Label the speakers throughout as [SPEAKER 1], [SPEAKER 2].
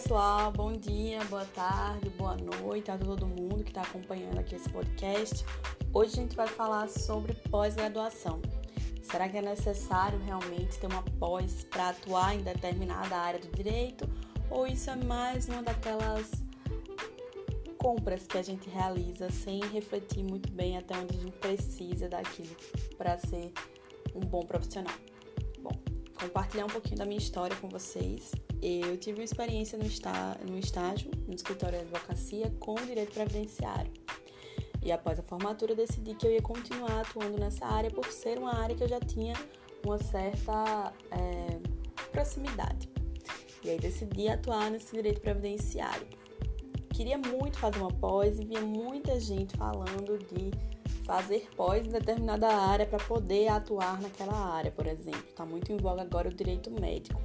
[SPEAKER 1] pessoal, bom dia, boa tarde, boa noite a todo mundo que está acompanhando aqui esse podcast. Hoje a gente vai falar sobre pós-graduação. Será que é necessário realmente ter uma pós para atuar em determinada área do direito? Ou isso é mais uma daquelas compras que a gente realiza sem refletir muito bem até onde a gente precisa daquilo para ser um bom profissional? Bom, compartilhar um pouquinho da minha história com vocês. Eu tive uma experiência no, está, no estágio, no escritório de advocacia, com direito previdenciário. E após a formatura, decidi que eu ia continuar atuando nessa área por ser uma área que eu já tinha uma certa é, proximidade. E aí decidi atuar nesse direito previdenciário. Queria muito fazer uma pós e via muita gente falando de fazer pós em determinada área para poder atuar naquela área, por exemplo. Está muito em voga agora o direito médico.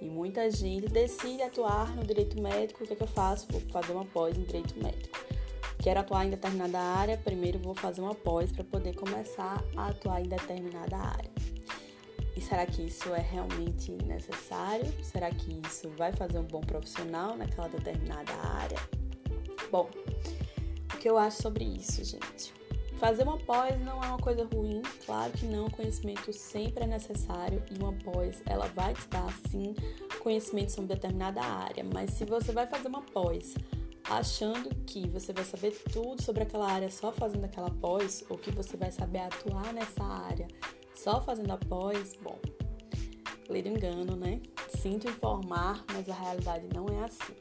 [SPEAKER 1] E muita gente decide atuar no direito médico. O que, é que eu faço? Vou fazer uma pós em direito médico. Quero atuar em determinada área, primeiro vou fazer uma pós para poder começar a atuar em determinada área. E será que isso é realmente necessário? Será que isso vai fazer um bom profissional naquela determinada área? Bom, o que eu acho sobre isso, gente? Fazer uma pós não é uma coisa ruim, claro que não, conhecimento sempre é necessário e uma pós ela vai te dar sim conhecimento sobre determinada área, mas se você vai fazer uma pós achando que você vai saber tudo sobre aquela área só fazendo aquela pós, ou que você vai saber atuar nessa área só fazendo a pós, bom, ler engano, né? Sinto informar, mas a realidade não é assim.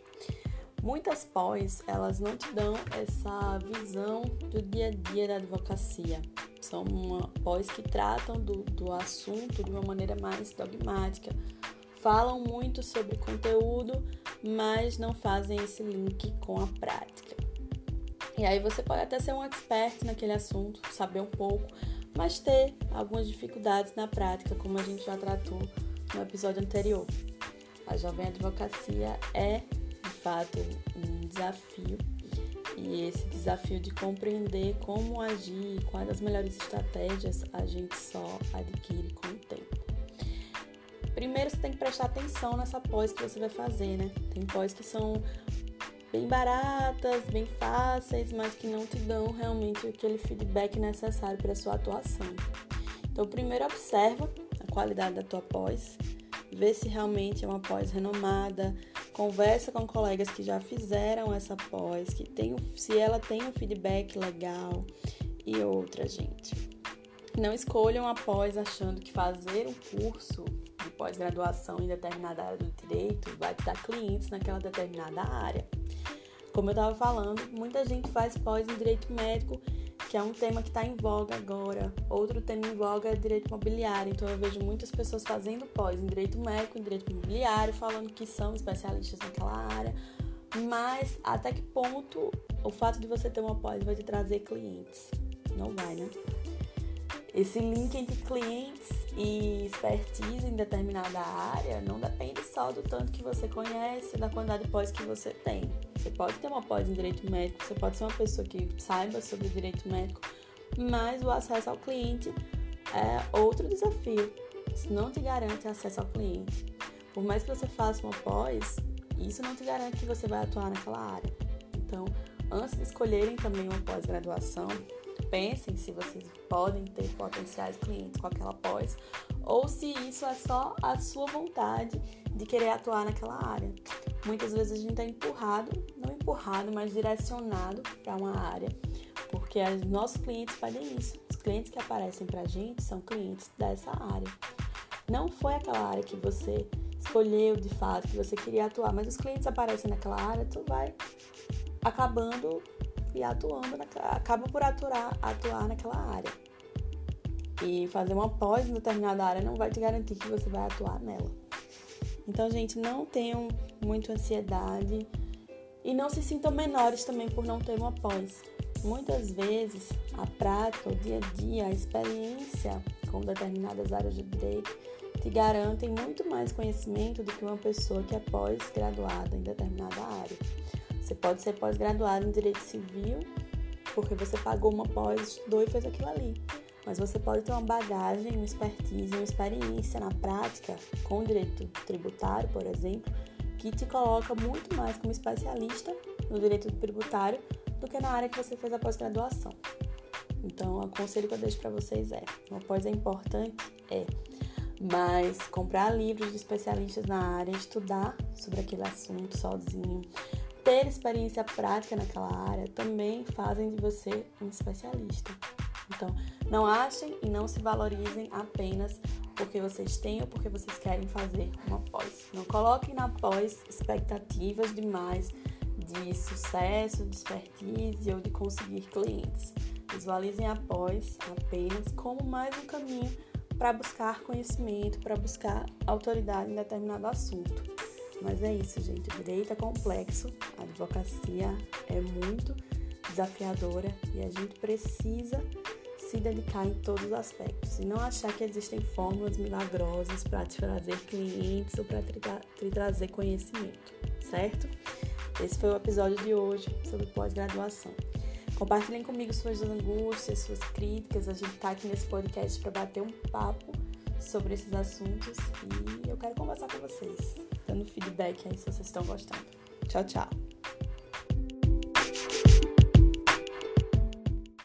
[SPEAKER 1] Muitas pós, elas não te dão essa visão do dia a dia da advocacia. São uma pós que tratam do, do assunto de uma maneira mais dogmática. Falam muito sobre conteúdo, mas não fazem esse link com a prática. E aí você pode até ser um expert naquele assunto, saber um pouco, mas ter algumas dificuldades na prática, como a gente já tratou no episódio anterior. A jovem advocacia é fato um desafio e esse desafio de compreender como agir, quais as melhores estratégias a gente só adquire com o tempo. Primeiro você tem que prestar atenção nessa pós que você vai fazer, né? Tem pós que são bem baratas, bem fáceis, mas que não te dão realmente aquele feedback necessário para sua atuação. Então, primeiro observa a qualidade da tua pós, vê se realmente é uma pós renomada, conversa com colegas que já fizeram essa pós, que tem, se ela tem um feedback legal e outra, gente. Não escolham a pós achando que fazer um curso de pós-graduação em determinada área do direito vai te dar clientes naquela determinada área. Como eu estava falando, muita gente faz pós em direito médico que é um tema que está em voga agora. Outro tema em voga é direito imobiliário. Então eu vejo muitas pessoas fazendo pós em direito médico, em direito imobiliário, falando que são especialistas naquela área. Mas até que ponto o fato de você ter uma pós vai te trazer clientes? Não vai, né? Esse link entre clientes e expertise em determinada área não depende só do tanto que você conhece, da quantidade de pós que você tem. Você pode ter uma pós em direito médico, você pode ser uma pessoa que saiba sobre direito médico, mas o acesso ao cliente é outro desafio. Isso não te garante acesso ao cliente. Por mais que você faça uma pós, isso não te garante que você vai atuar naquela área. Então, antes de escolherem também uma pós-graduação, pensem se vocês podem ter potenciais clientes com aquela pós ou se isso é só a sua vontade de querer atuar naquela área. Muitas vezes a gente é empurrado, não empurrado, mas direcionado para uma área, porque os nossos clientes pedem isso. Os clientes que aparecem para a gente são clientes dessa área. Não foi aquela área que você escolheu de fato, que você queria atuar, mas os clientes aparecem naquela área, tu vai acabando e atuando, naquela, acaba por atuar, atuar naquela área. E fazer uma pós em determinada área não vai te garantir que você vai atuar nela. Então, gente, não tenham muita ansiedade e não se sintam menores também por não ter uma pós. Muitas vezes a prática, o dia a dia, a experiência com determinadas áreas de direito te garantem muito mais conhecimento do que uma pessoa que é pós-graduada em determinada área. Você pode ser pós-graduado em direito civil, porque você pagou uma pós, estudou e fez aquilo ali. Mas você pode ter uma bagagem, uma expertise, uma experiência na prática com direito tributário, por exemplo, que te coloca muito mais como especialista no direito tributário do que na área que você fez a pós-graduação. Então, o conselho que eu deixo para vocês é: uma pós é importante? É. Mas comprar livros de especialistas na área, estudar sobre aquele assunto sozinho, ter experiência prática naquela área também fazem de você um especialista. Então, não achem e não se valorizem apenas porque vocês têm ou porque vocês querem fazer uma pós. Não coloquem na pós expectativas demais de sucesso, de expertise ou de conseguir clientes. Visualizem a pós apenas como mais um caminho para buscar conhecimento, para buscar autoridade em determinado assunto. Mas é isso, gente. Direito é complexo, a advocacia é muito desafiadora e a gente precisa se dedicar em todos os aspectos e não achar que existem fórmulas milagrosas para te trazer clientes ou para te trazer conhecimento, certo? Esse foi o episódio de hoje sobre pós-graduação. Compartilhem comigo suas angústias, suas críticas. A gente está aqui nesse podcast para bater um papo sobre esses assuntos e eu quero conversar com vocês, dando feedback aí se vocês estão gostando. Tchau, tchau!